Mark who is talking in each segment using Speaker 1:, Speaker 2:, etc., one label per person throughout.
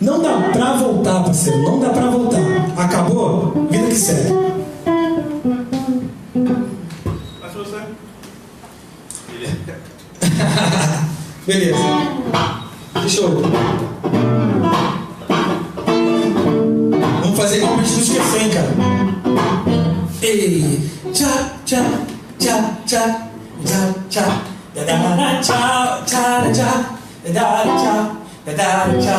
Speaker 1: Não dá pra voltar, parceiro. Não dá pra voltar. Acabou? Vida que segue. Beleza. Eu. Vamos fazer igual pra gente não esquecer, hein, cara. Ei, tchá, tchá, tchá, tchá, tchá, da da da tchá, tchá, da tchá, da da da tchá,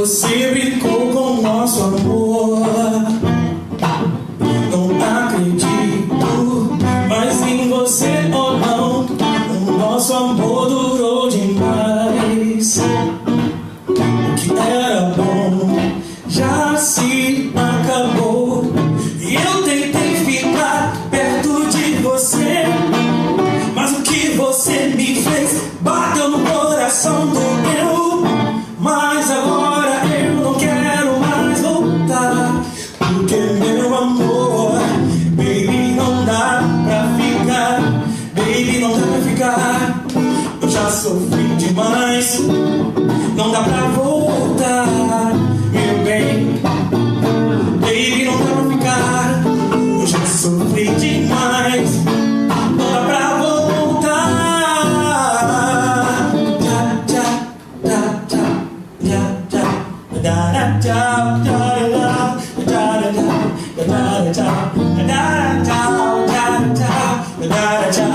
Speaker 1: Você brincou com o nosso amor. Não acredito mais em você ou não. O nosso amor durou demais. O que era bom já se sofri demais. Não dá pra voltar, meu bem. Baby, não dá pra ficar. Eu já sofri demais. Não dá pra voltar. Tchá, tchá, tchá, tchá, tchá, tchá. Tchá, tchá, da, da, tchá. Da, da, tchá, tchá, tchá. Da, da, tchá,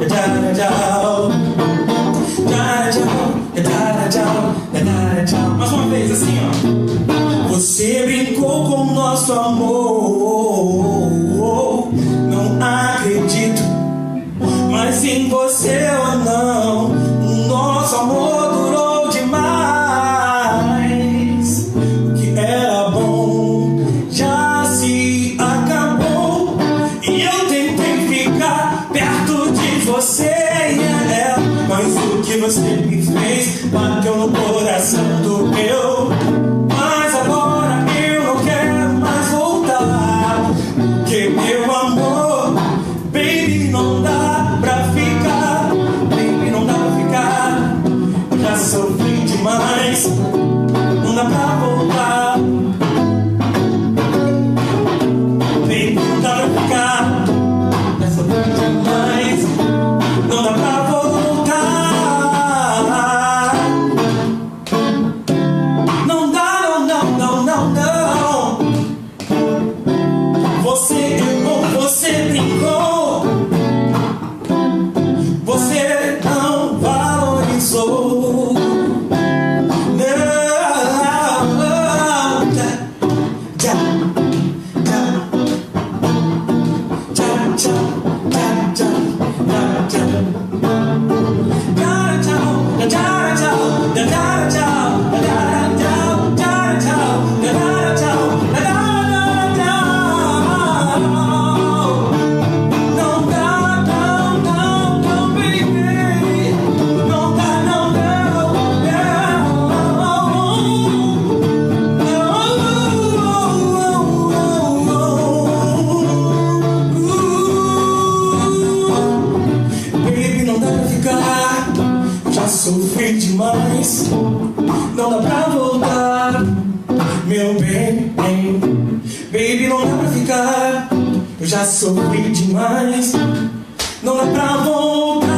Speaker 1: da, da, tchá. Mais uma vez, assim, ó. Você brincou com o nosso amor. Não acredito mas em você ou não, o nosso amor durou demais. O que era bom já se acabou. E eu tentei ficar perto de você, yeah, mas o que você me fez bateu no coração não. Dá pra ficar. Já sofri demais. Não dá pra voltar. Meu bem, baby, não dá pra ficar. Eu já sofri demais. Não dá pra voltar.